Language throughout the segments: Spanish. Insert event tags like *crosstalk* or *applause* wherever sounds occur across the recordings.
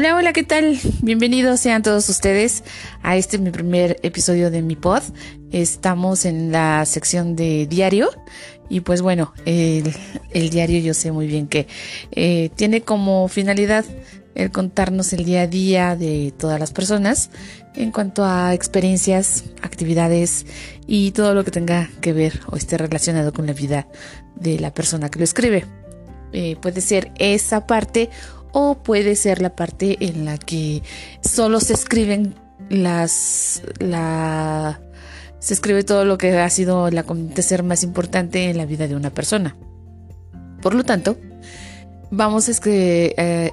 Hola, hola, ¿qué tal? Bienvenidos sean todos ustedes a este mi primer episodio de mi pod. Estamos en la sección de diario y pues bueno, el, diario yo sé muy bien que eh, tiene como finalidad el contarnos el día a día de todas las personas en cuanto a experiencias, actividades y todo lo que tenga que ver o esté relacionado con la vida de la persona que lo escribe. Eh, puede ser esa parte o puede ser la parte en la que solo se escriben las la se escribe todo lo que ha sido el acontecer más importante en la vida de una persona. Por lo tanto, vamos a, eh,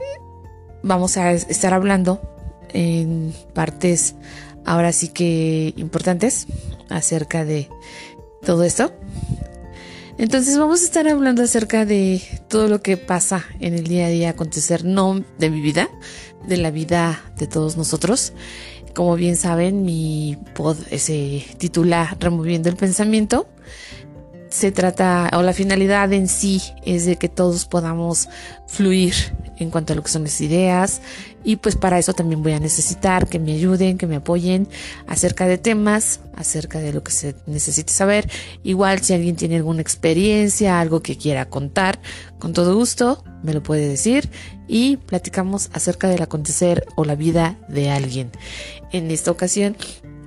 vamos a estar hablando en partes ahora sí que importantes acerca de todo esto. Entonces vamos a estar hablando acerca de todo lo que pasa en el día a día acontecer, no de mi vida, de la vida de todos nosotros. Como bien saben, mi pod se titula Removiendo el Pensamiento. Se trata, o la finalidad en sí es de que todos podamos fluir en cuanto a lo que son las ideas y pues para eso también voy a necesitar que me ayuden, que me apoyen acerca de temas, acerca de lo que se necesite saber. Igual si alguien tiene alguna experiencia, algo que quiera contar, con todo gusto me lo puede decir y platicamos acerca del acontecer o la vida de alguien. En esta ocasión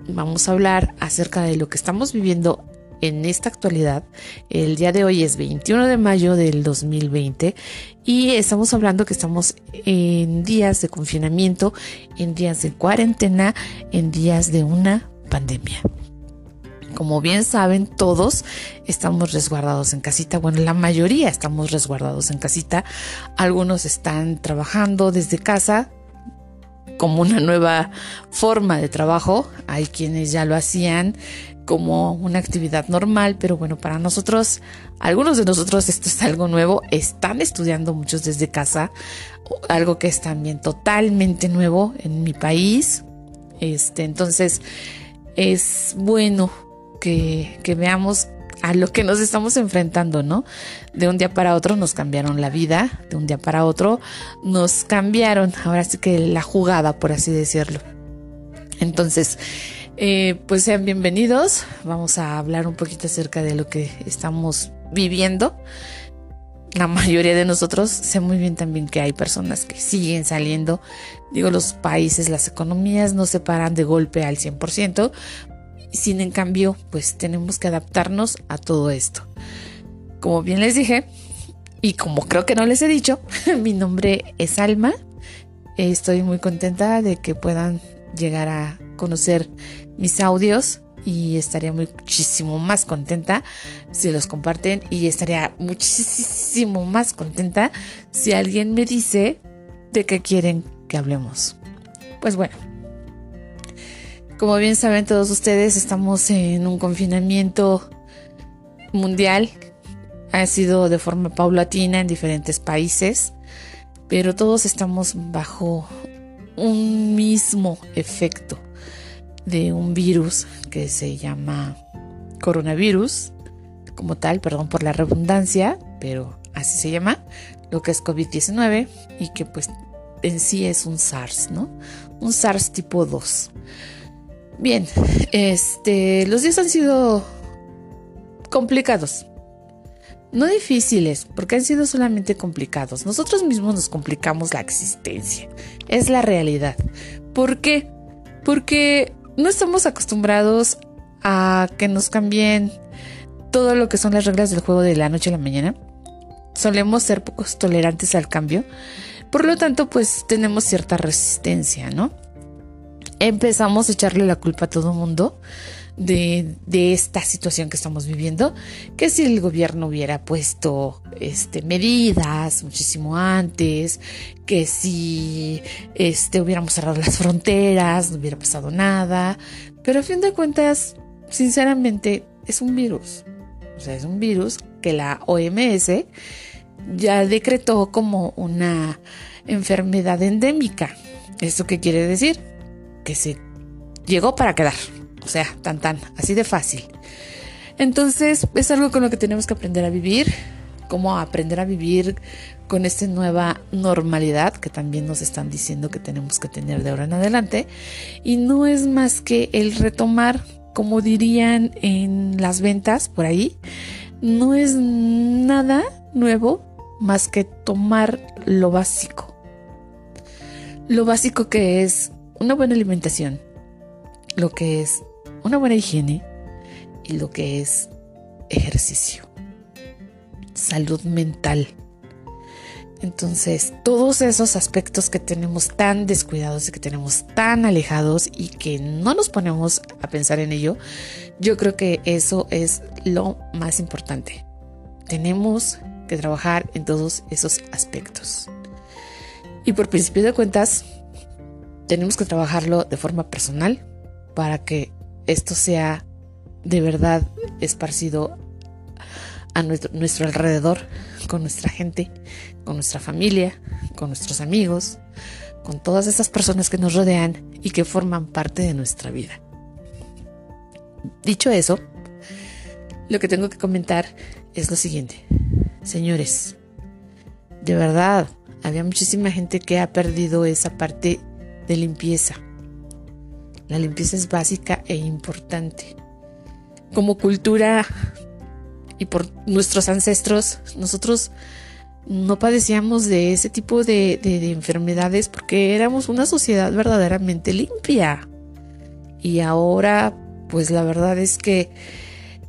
vamos a hablar acerca de lo que estamos viviendo en esta actualidad. El día de hoy es 21 de mayo del 2020 y estamos hablando que estamos en días de confinamiento, en días de cuarentena, en días de una pandemia. Como bien saben, todos estamos resguardados en casita. Bueno, la mayoría estamos resguardados en casita. Algunos están trabajando desde casa, como una nueva forma de trabajo. Hay quienes ya lo hacían como una actividad normal, pero bueno, para nosotros, algunos de nosotros esto es algo nuevo, están estudiando muchos desde casa, algo que es también totalmente nuevo en mi país. Este, entonces, es bueno que, que veamos a lo que nos estamos enfrentando, ¿no? De un día para otro nos cambiaron la vida, de un día para otro nos cambiaron, ahora sí que la jugada, por así decirlo. Entonces, eh, pues sean bienvenidos. Vamos a hablar un poquito acerca de lo que estamos viviendo. La mayoría de nosotros sé muy bien también que hay personas que siguen saliendo. Digo, los países, las economías no se paran de golpe al 100%. Sin en cambio, pues tenemos que adaptarnos a todo esto. Como bien les dije, y como creo que no les he dicho, *laughs* mi nombre es Alma. Estoy muy contenta de que puedan llegar a conocer mis audios y estaría muchísimo más contenta si los comparten y estaría muchísimo más contenta si alguien me dice de qué quieren que hablemos. Pues bueno, como bien saben todos ustedes, estamos en un confinamiento mundial. Ha sido de forma paulatina en diferentes países, pero todos estamos bajo un mismo efecto de un virus que se llama coronavirus, como tal, perdón por la redundancia, pero así se llama, lo que es COVID-19 y que pues en sí es un SARS, ¿no? Un SARS tipo 2. Bien, este, los días han sido complicados. No difíciles, porque han sido solamente complicados. Nosotros mismos nos complicamos la existencia. Es la realidad. ¿Por qué? Porque no estamos acostumbrados a que nos cambien todo lo que son las reglas del juego de la noche a la mañana. Solemos ser pocos tolerantes al cambio. Por lo tanto, pues tenemos cierta resistencia, ¿no? Empezamos a echarle la culpa a todo mundo de, esta situación que estamos viviendo, que si el gobierno hubiera puesto este, medidas muchísimo antes, que si este, hubiéramos cerrado las fronteras, no hubiera pasado nada, pero a fin de cuentas, sinceramente, es un virus. O sea, es un virus que la OMS ya decretó como una enfermedad endémica. ¿Esto qué quiere decir? Que se llegó para quedar. O sea, tan tan, así de fácil. Entonces es algo con lo que tenemos que aprender a vivir, cómo aprender a vivir con esta nueva normalidad que también nos están diciendo que tenemos que tener de ahora en adelante. Y no es más que el retomar, como dirían en las ventas por ahí, no es nada nuevo más que tomar lo básico. Lo básico que es una buena alimentación, lo que es una buena higiene y lo que es ejercicio, salud mental. Entonces, todos esos aspectos que tenemos tan descuidados y que tenemos tan alejados y que no nos ponemos a pensar en ello, yo creo que eso es lo más importante. Tenemos que trabajar en todos esos aspectos. Y por principio de cuentas, tenemos que trabajarlo de forma personal para que esto sea de verdad esparcido a nuestro, alrededor, con nuestra gente, con nuestra familia, con nuestros amigos, con todas esas personas que nos rodean y que forman parte de nuestra vida. Dicho eso, lo que tengo que comentar es lo siguiente. Señores, de verdad, había muchísima gente que ha perdido esa parte de limpieza. La limpieza es básica e importante. Como cultura y por nuestros ancestros, nosotros no padecíamos de ese tipo de, enfermedades porque éramos una sociedad verdaderamente limpia. Y ahora, pues la verdad es que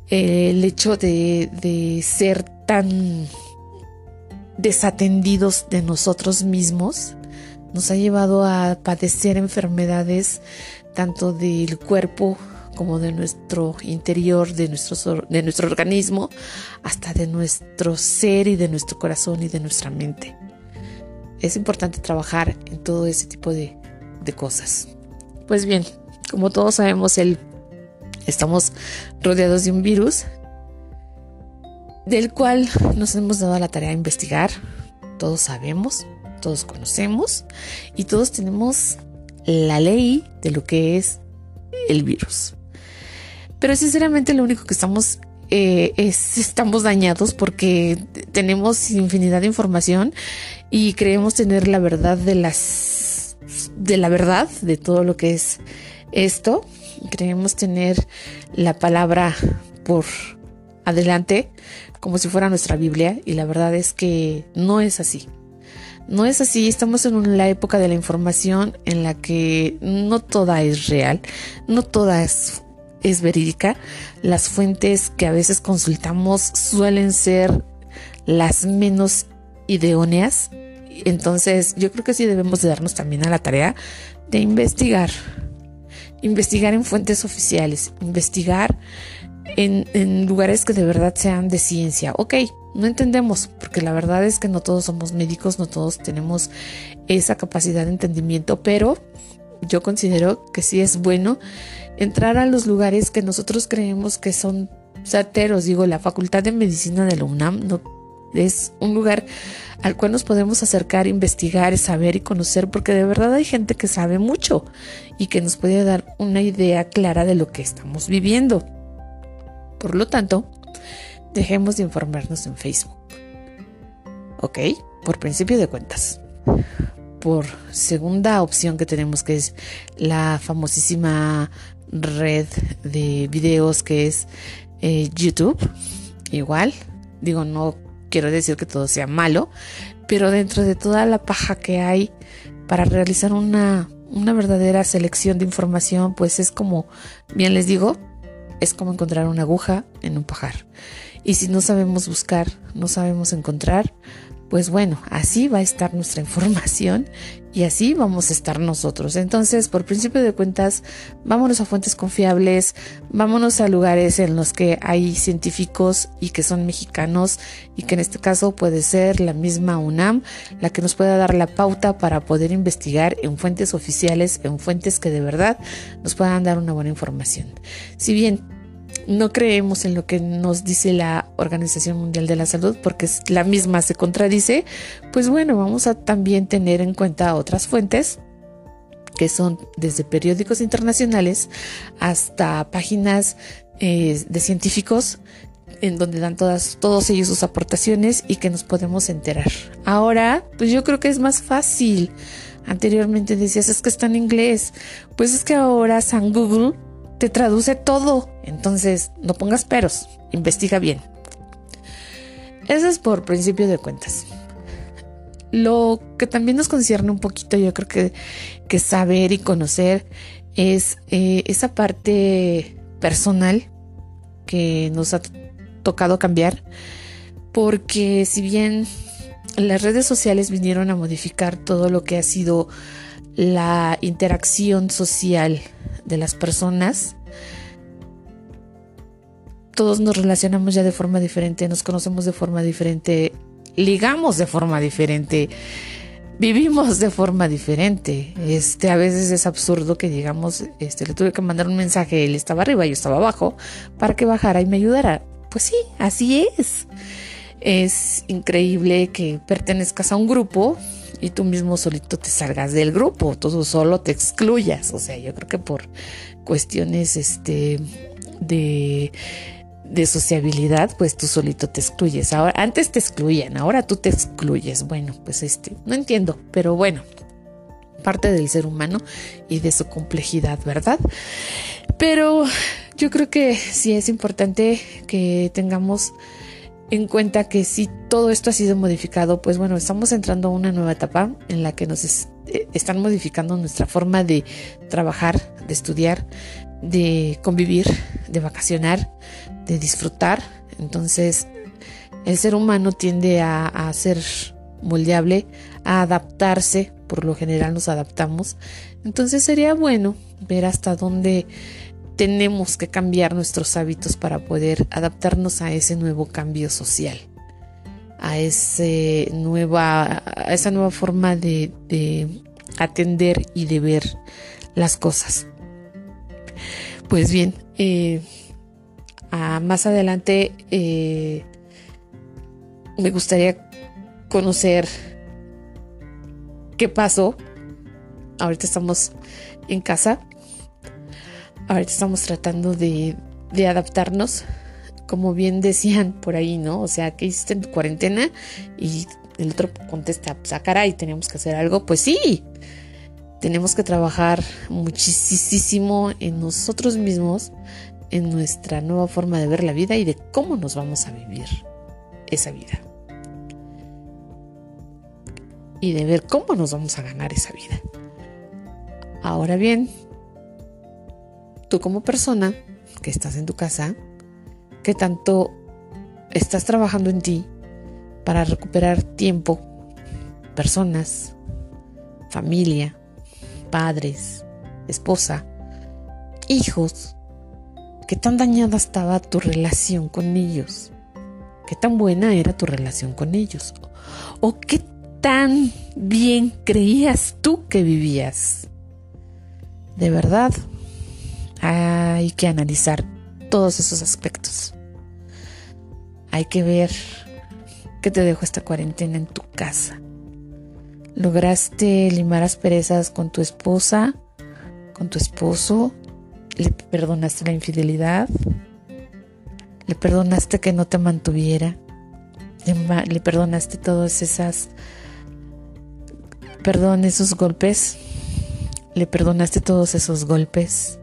el hecho de, de ser tan desatendidos de nosotros mismos nos ha llevado a padecer enfermedades tanto del cuerpo como de nuestro interior, de nuestro, de nuestro organismo, hasta de nuestro ser y de nuestro corazón y de nuestra mente. Es importante trabajar en todo ese tipo de, de cosas. Pues bien, como todos sabemos, el, estamos rodeados de un virus del cual nos hemos dado la tarea de investigar. Todos sabemos, todos conocemos y todos tenemos la ley de lo que es el virus. Pero sinceramente lo único que estamos eh, es *laughs* estamos dañados porque tenemos infinidad de información y creemos tener la verdad de las de la verdad de todo lo que es esto. Creemos tener la palabra por adelante como si fuera nuestra Biblia y la verdad es que no es así. No es así, estamos en la época de la información en la que no toda es real, no toda es, es verídica. Las fuentes que a veces consultamos suelen ser las menos idóneas. Entonces yo creo que sí debemos de darnos también a la tarea de investigar. Investigar en fuentes oficiales, investigar en, lugares que de verdad sean de ciencia. Ok, no entendemos, porque la verdad es que no todos somos médicos, no todos tenemos esa capacidad de entendimiento, pero yo considero que sí es bueno entrar a los lugares que nosotros creemos que son certeros. Digo, la Facultad de Medicina de la UNAM no, es un lugar al cual nos podemos acercar, investigar, saber y conocer, porque de verdad hay gente que sabe mucho y que nos puede dar una idea clara de lo que estamos viviendo. Por lo tanto, dejemos de informarnos en Facebook. ¿Ok? Por principio de cuentas. Por segunda opción que tenemos, que es la famosísima red de videos que es eh, YouTube. Igual, digo, no quiero decir que todo sea malo, pero dentro de toda la paja que hay para realizar una, una verdadera selección de información, pues es como, bien les digo, es como encontrar una aguja en un pajar. Y si no sabemos buscar, no sabemos encontrar, pues bueno, así va a estar nuestra *laughs* información y así vamos a estar nosotros. Entonces, por principio de cuentas, vámonos a fuentes confiables, vámonos a lugares en los que hay científicos y que son mexicanos y que en este caso puede ser la misma UNAM la que nos pueda dar la pauta para poder investigar en fuentes oficiales, en fuentes que de verdad nos puedan dar una buena información. Si bien no creemos en lo que nos dice la Organización Mundial de la Salud porque la misma se contradice, pues bueno, vamos a también tener en cuenta otras fuentes que son desde periódicos internacionales hasta páginas eh, de científicos en donde dan todas, todos ellos sus aportaciones y que nos podemos enterar. Ahora, pues yo creo que es más fácil. Anteriormente decías, es que está en inglés. Pues es que ahora San Google te traduce todo. Entonces, no pongas peros, investiga bien. Eso es por principio de cuentas. Lo que también nos concierne un poquito, yo creo que, que saber y conocer es eh, esa parte personal que nos ha tocado cambiar, porque si bien las redes sociales vinieron a modificar todo lo que ha sido la interacción social de las personas, todos nos relacionamos ya de forma diferente, nos conocemos de forma diferente, ligamos de forma diferente, vivimos de forma diferente. Este, a veces es absurdo que digamos, este, le tuve que mandar un mensaje, él estaba arriba, yo estaba abajo, para que bajara y me ayudara. Pues sí, así es. Es increíble que pertenezcas a un grupo y tú mismo solito te salgas del grupo, tú solo te excluyas. O sea, yo creo que por cuestiones este, de de sociabilidad, pues tú solito te excluyes. Ahora, antes te excluían, ahora tú te excluyes. Bueno, pues este, no entiendo, pero bueno, parte del ser humano y de su complejidad, ¿verdad? Pero yo creo que sí es importante que tengamos en cuenta que si todo esto ha sido modificado, pues bueno, estamos entrando a una nueva etapa en la que nos eh, están modificando nuestra forma de trabajar, de estudiar, de convivir, de vacacionar, de disfrutar. Entonces, el ser humano tiende a, ser moldeable, a adaptarse, por lo general nos adaptamos. Entonces sería bueno ver hasta dónde tenemos que cambiar nuestros hábitos para poder adaptarnos a ese nuevo cambio social, a, ese nueva, a esa nueva forma de, de atender y de ver las cosas. Pues bien, eh, más adelante eh, me gustaría conocer qué pasó. Ahorita estamos en casa. Ahorita estamos tratando de, adaptarnos. Como bien decían por ahí, ¿no? O sea, ¿qué hiciste en cuarentena? Y el otro contesta, pues, ah, caray, tenemos que hacer algo. Pues sí, tenemos que trabajar muchísimo en nosotros mismos, en nuestra nueva forma de ver la vida y de cómo nos vamos a vivir esa vida. Y de ver cómo nos vamos a ganar esa vida. Ahora bien, tú como persona que estás en tu casa, que tanto estás trabajando en ti para recuperar tiempo, personas, familia, padres, esposa, hijos, qué tan dañada estaba tu relación con ellos, qué tan buena era tu relación con ellos, o qué tan bien creías tú que vivías. De verdad, hay que analizar todos esos aspectos. Hay que ver qué te dejó esta cuarentena en tu casa lograste limar asperezas con tu esposa, con tu esposo, le perdonaste la infidelidad, le perdonaste que no te mantuviera, le, perdonaste todas esas, perdón, esos golpes, le perdonaste todos esos golpes,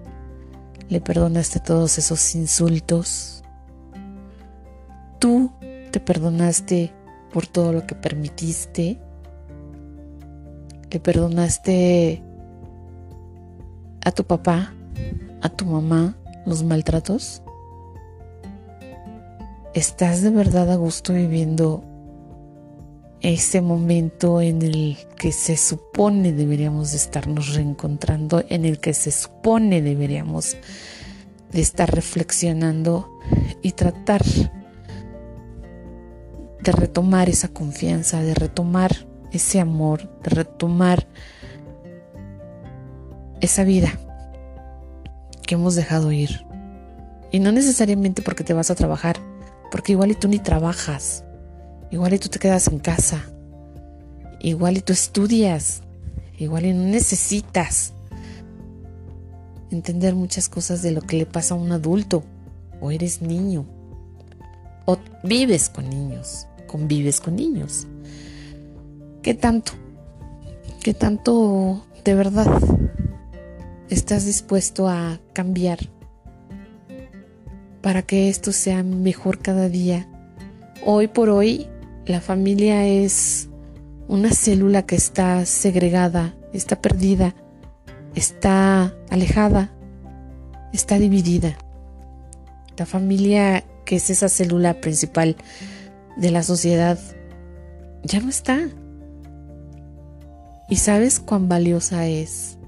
le perdonaste todos esos insultos. Tú te perdonaste por todo lo que permitiste le perdonaste a tu papá, a tu mamá los maltratos? ¿Estás de verdad a gusto viviendo ese momento en el que se supone deberíamos de estarnos reencontrando, en el que se supone deberíamos de estar reflexionando y tratar de retomar esa confianza, de retomar ese amor, de retomar esa vida que hemos dejado ir. Y no necesariamente porque te vas a trabajar, porque igual y tú ni trabajas, igual y tú te quedas en casa, igual y tú estudias, igual y no necesitas entender muchas cosas de lo que le pasa a un adulto o eres niño. o vives con niños, convives con niños. ¿Qué tanto? ¿Qué tanto de verdad estás dispuesto a cambiar para que esto sea mejor cada día? Hoy por hoy la familia es una célula que está segregada, está perdida, está alejada, está dividida. La familia, que es esa célula principal de la sociedad, ya no está. ¿Y sabes cuán valiosa es?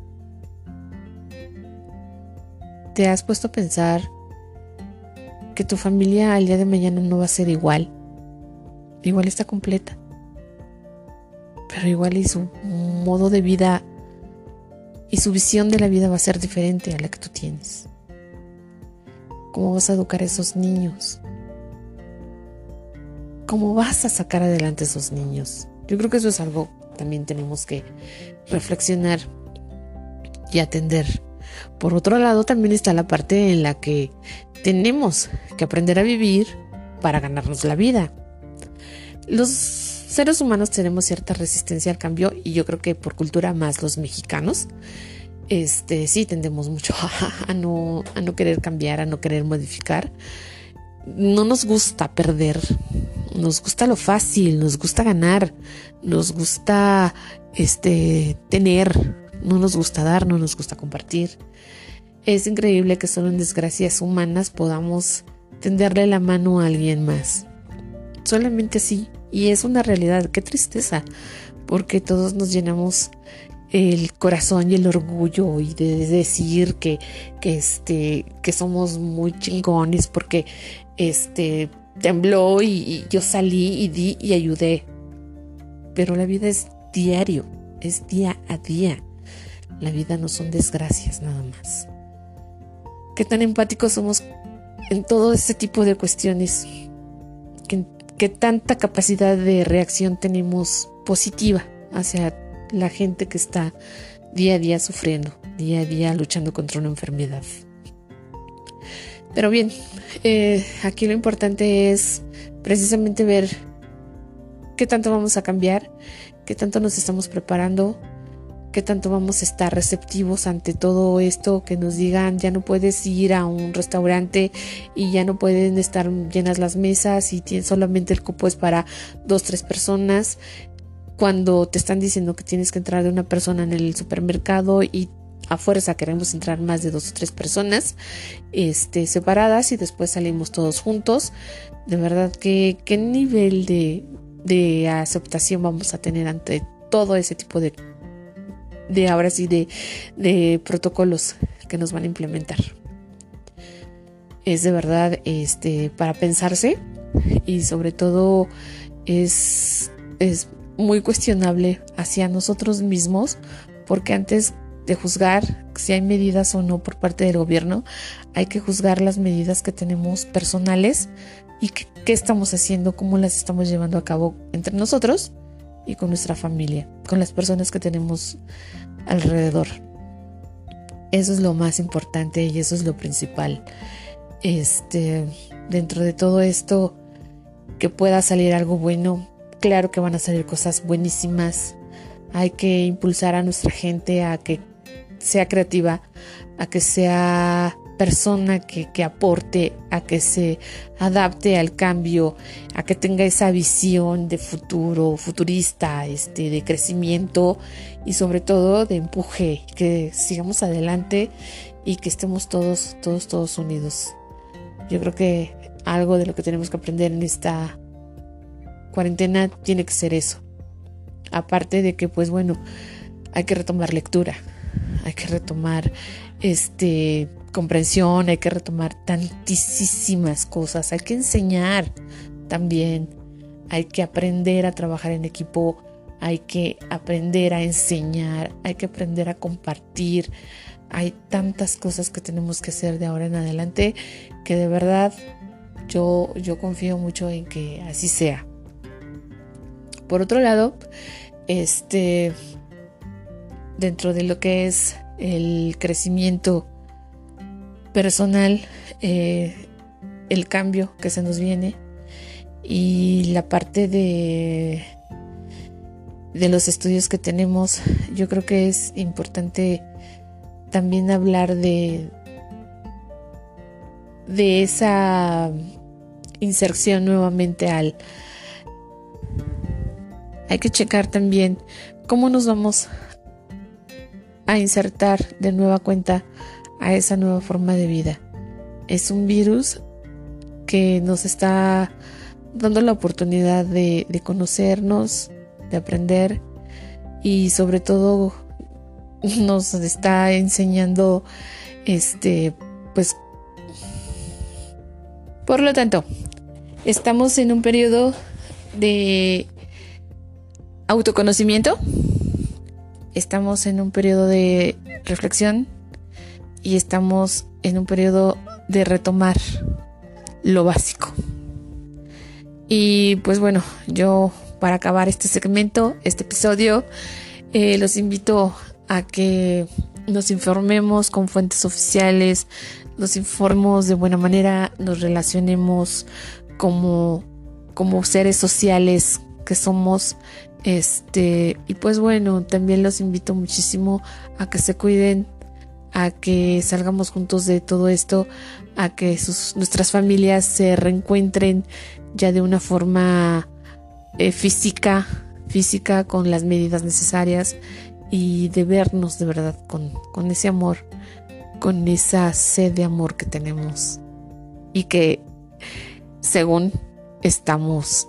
¿Te has puesto a pensar que tu familia al día de mañana no va a ser igual? Igual está completa pero igual y su modo de vida y su visión de la vida va a ser diferente a la que tú tienes. ¿Cómo vas a educar a esos niños? ¿Cómo vas a sacar adelante a esos niños? Yo creo que eso es algo que también tenemos que reflexionar y atender. Por otro lado, también está la parte en la que tenemos que aprender a vivir para ganarnos la vida. Los seres humanos tenemos cierta resistencia al cambio y yo creo que por cultura más los mexicanos, este, sí tendemos mucho *laughs* a, no, no querer cambiar, a no querer modificar. No nos gusta perder, nos gusta lo fácil, nos gusta ganar, nos gusta este, tener, no nos gusta dar, no nos gusta compartir. Es increíble que solo en desgracias humanas podamos tenderle la mano a alguien más. Solamente así y es una realidad, qué tristeza, porque todos nos llenamos el corazón y el orgullo y de decir que, este, que somos muy chingones porque este, tembló y, yo salí y di y ayudé. Pero la vida es diario, es día a día. La vida no son desgracias nada más. Qué tan empáticos somos en todo este tipo de cuestiones qué tanta capacidad de reacción tenemos positiva hacia la gente que está día a día sufriendo, día a día luchando contra una enfermedad. Pero bien, eh, aquí lo importante es precisamente ver qué tanto vamos a cambiar, qué tanto nos estamos preparando, qué tanto vamos a estar receptivos ante todo esto, que nos digan ya no puedes ir a un restaurante y ya no pueden estar llenas las mesas y solamente el cupo es para dos, tres personas, cuando te están diciendo que tienes que entrar de una persona en el supermercado y a fuerza queremos entrar más de dos o tres personas este, separadas y después salimos todos juntos. De verdad que qué nivel de, de aceptación vamos a tener ante todo ese tipo de de ahora sí de, de protocolos que nos van a implementar. Es de verdad este, para pensarse y sobre todo es, es muy cuestionable hacia nosotros mismos porque antes de juzgar si hay medidas o no por parte del gobierno, hay que juzgar las medidas que tenemos personales y qué estamos haciendo, cómo las estamos llevando a cabo entre nosotros y con nuestra familia, con las personas que tenemos alrededor. Eso es lo más importante y eso es lo principal. Este, dentro de todo esto, que pueda salir algo bueno, claro que van a salir cosas buenísimas. Hay que impulsar a nuestra gente a que sea creativa, a que sea persona que, que, aporte, a que se adapte al cambio, a que tenga esa visión de futuro, futurista, este, de crecimiento y sobre todo de empuje, que sigamos adelante y que estemos todos, todos, todos unidos. Yo creo que algo de lo que tenemos que aprender en esta cuarentena tiene que ser eso. Aparte de que, pues bueno, hay que retomar lectura, hay que retomar este comprensión, hay que retomar tantísimas cosas, hay que enseñar también, hay que aprender a trabajar en equipo, hay que aprender a enseñar, hay que aprender a compartir. Hay tantas cosas que tenemos que hacer de ahora en adelante que de verdad yo, yo confío mucho en que así sea. Por otro lado, este, dentro de lo que es el crecimiento personal, eh, el cambio que se nos viene, y la parte de de los estudios que tenemos, yo creo que es importante también hablar de de esa inserción nuevamente al hay que checar también cómo nos vamos a insertar de nueva cuenta a esa nueva forma de vida. Es un virus que nos está dando la oportunidad de, conocernos, de aprender y sobre todo nos está enseñando este pues por lo tanto estamos en un periodo de autoconocimiento estamos en un periodo de reflexión y estamos en un periodo de retomar lo básico. Y pues bueno, yo para acabar este segmento, este episodio, eh, los invito a que nos informemos con fuentes oficiales, nos informemos de buena manera, nos relacionemos como, como seres sociales que somos este, y pues bueno, también los invito muchísimo a que se cuiden, a que salgamos juntos de todo esto, a que sus, nuestras familias se reencuentren ya de una forma eh, física, física con las medidas necesarias y de vernos de verdad con, con ese amor, con esa sed de amor que tenemos y que según estamos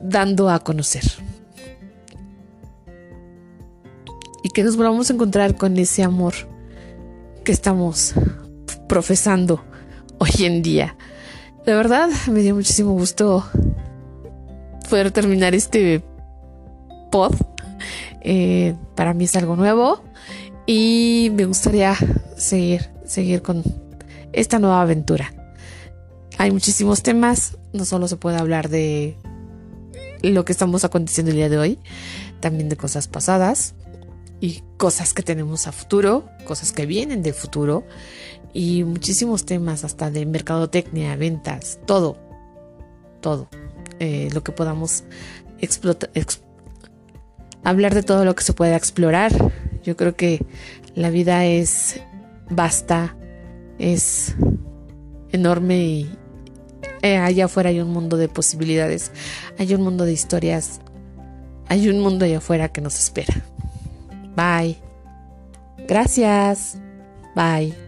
dando a conocer. Y que nos volvamos a encontrar con ese amor que estamos profesando hoy en día. De verdad, me dio muchísimo gusto poder terminar este pod. Eh, para mí es algo nuevo y me gustaría seguir, seguir con esta nueva aventura. Hay muchísimos temas, no solo se puede hablar de lo que estamos aconteciendo el día de hoy, también de cosas pasadas y cosas que tenemos a futuro, cosas que vienen del futuro y muchísimos temas hasta de mercadotecnia, ventas, todo, todo, eh, lo que podamos explotar, hablar de todo lo que se pueda explorar. Yo creo que la vida es vasta, es enorme y, eh, allá afuera hay un mundo de posibilidades, hay un mundo de historias, hay un mundo allá afuera que nos espera. Bye. Gracias. Bye.